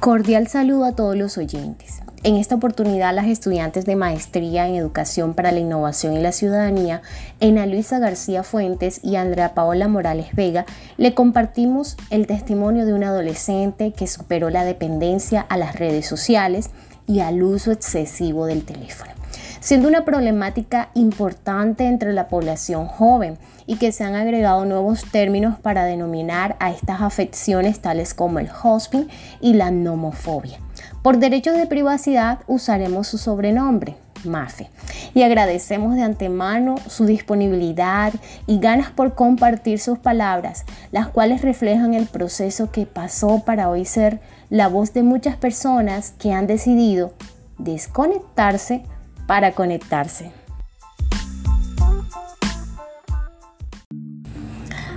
Cordial saludo a todos los oyentes. En esta oportunidad, las estudiantes de Maestría en Educación para la Innovación y la Ciudadanía, Ana Luisa García Fuentes y Andrea Paola Morales Vega, le compartimos el testimonio de un adolescente que superó la dependencia a las redes sociales y al uso excesivo del teléfono siendo una problemática importante entre la población joven y que se han agregado nuevos términos para denominar a estas afecciones tales como el hosting y la nomofobia. Por derechos de privacidad usaremos su sobrenombre, Mafe. Y agradecemos de antemano su disponibilidad y ganas por compartir sus palabras, las cuales reflejan el proceso que pasó para hoy ser la voz de muchas personas que han decidido desconectarse para conectarse.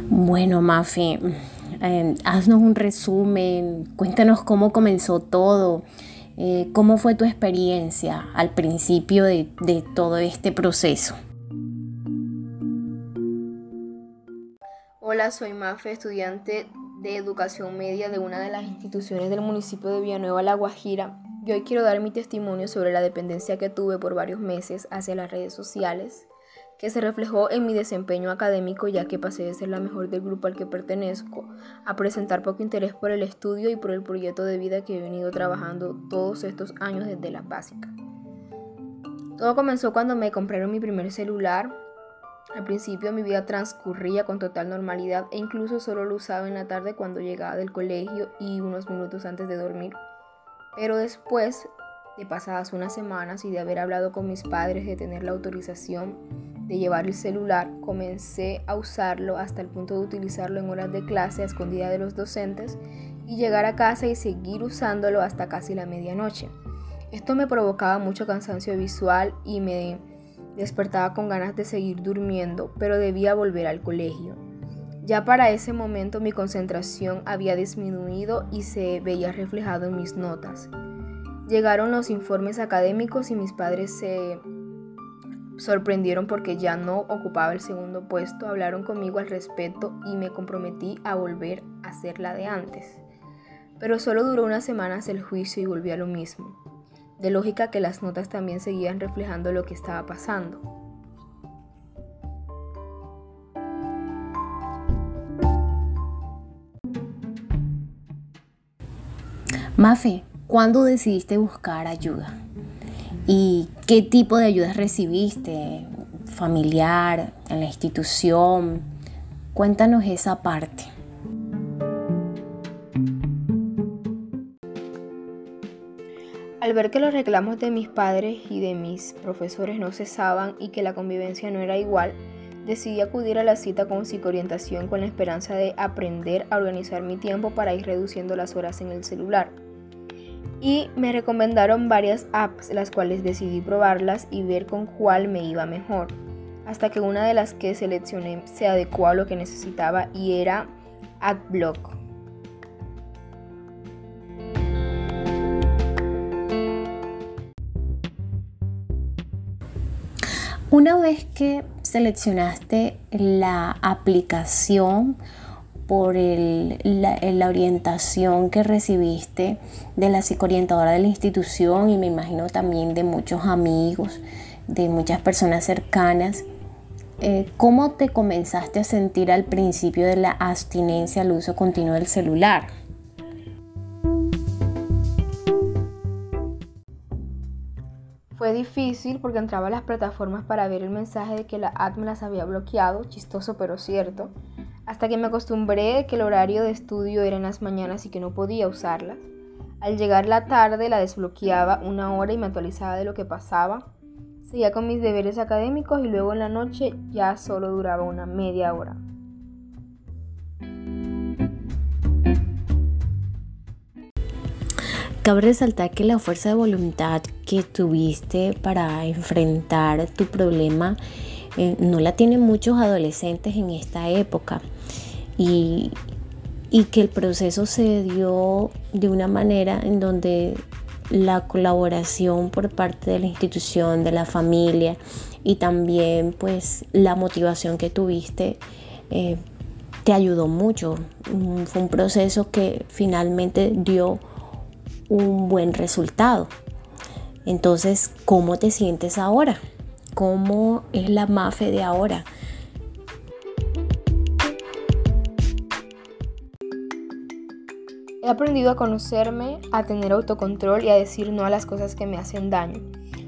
Bueno, Mafe, eh, haznos un resumen, cuéntanos cómo comenzó todo, eh, cómo fue tu experiencia al principio de, de todo este proceso. Hola, soy Mafe, estudiante de educación media de una de las instituciones del municipio de Villanueva, La Guajira, yo hoy quiero dar mi testimonio sobre la dependencia que tuve por varios meses hacia las redes sociales, que se reflejó en mi desempeño académico ya que pasé de ser la mejor del grupo al que pertenezco a presentar poco interés por el estudio y por el proyecto de vida que he venido trabajando todos estos años desde la básica. Todo comenzó cuando me compraron mi primer celular. Al principio mi vida transcurría con total normalidad e incluso solo lo usaba en la tarde cuando llegaba del colegio y unos minutos antes de dormir. Pero después de pasadas unas semanas y de haber hablado con mis padres de tener la autorización de llevar el celular, comencé a usarlo hasta el punto de utilizarlo en horas de clase a escondida de los docentes y llegar a casa y seguir usándolo hasta casi la medianoche. Esto me provocaba mucho cansancio visual y me despertaba con ganas de seguir durmiendo, pero debía volver al colegio. Ya para ese momento mi concentración había disminuido y se veía reflejado en mis notas. Llegaron los informes académicos y mis padres se sorprendieron porque ya no ocupaba el segundo puesto, hablaron conmigo al respecto y me comprometí a volver a ser la de antes. Pero solo duró unas semanas el juicio y volví a lo mismo. De lógica que las notas también seguían reflejando lo que estaba pasando. Mafe, ¿cuándo decidiste buscar ayuda? ¿Y qué tipo de ayuda recibiste? ¿Familiar? ¿En la institución? Cuéntanos esa parte. Al ver que los reclamos de mis padres y de mis profesores no cesaban y que la convivencia no era igual, decidí acudir a la cita con psicoorientación con la esperanza de aprender a organizar mi tiempo para ir reduciendo las horas en el celular y me recomendaron varias apps las cuales decidí probarlas y ver con cuál me iba mejor, hasta que una de las que seleccioné se adecuó a lo que necesitaba y era AdBlock. Una vez que seleccionaste la aplicación por la, orientación que recibiste de la psicoorientadora de la institución y me imagino también de muchos amigos, de muchas personas cercanas. Eh, ¿Cómo te comenzaste a sentir al principio de la abstinencia al uso continuo del celular? Fue difícil porque entraba a las plataformas para ver el mensaje de que la app me las había bloqueado, chistoso pero cierto hasta que me acostumbré que el horario de estudio era en las mañanas y que no podía usarlas. Al llegar la tarde la desbloqueaba una hora y me actualizaba de lo que pasaba. Seguía con mis deberes académicos y luego en la noche ya solo duraba una media hora. Cabe resaltar que la fuerza de voluntad que tuviste para enfrentar tu problema eh, no la tienen muchos adolescentes en esta época y, que el proceso se dio de una manera en donde la colaboración por parte de la institución, de la familia y también pues la motivación que tuviste eh, te ayudó mucho. Mm, fue un proceso que finalmente dio un buen resultado. Entonces, ¿cómo te sientes ahora? ¿Cómo es la MAFE de ahora? He aprendido a conocerme, a tener autocontrol y a decir no a las cosas que me hacen daño.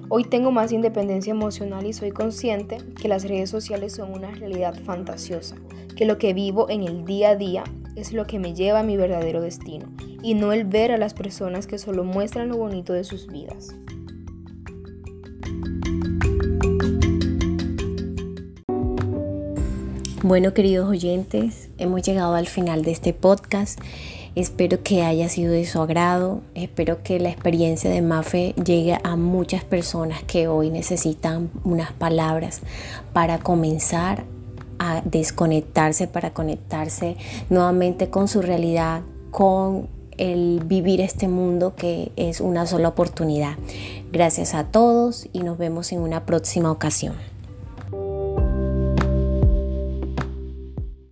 Hoy tengo más independencia emocional y soy consciente que las redes sociales son una realidad fantasiosa, que lo que vivo en el día a día es lo que me lleva a mi verdadero destino y no el ver a las personas que solo muestran lo bonito de sus vidas. Bueno, queridos oyentes, hemos llegado al final de este podcast. Espero que haya sido de su agrado. Espero que la experiencia de Mafe llegue a muchas personas que hoy necesitan unas palabras para comenzar a desconectarse, para conectarse nuevamente con su realidad, con el vivir este mundo que es una sola oportunidad. Gracias a todos y nos vemos en una próxima ocasión.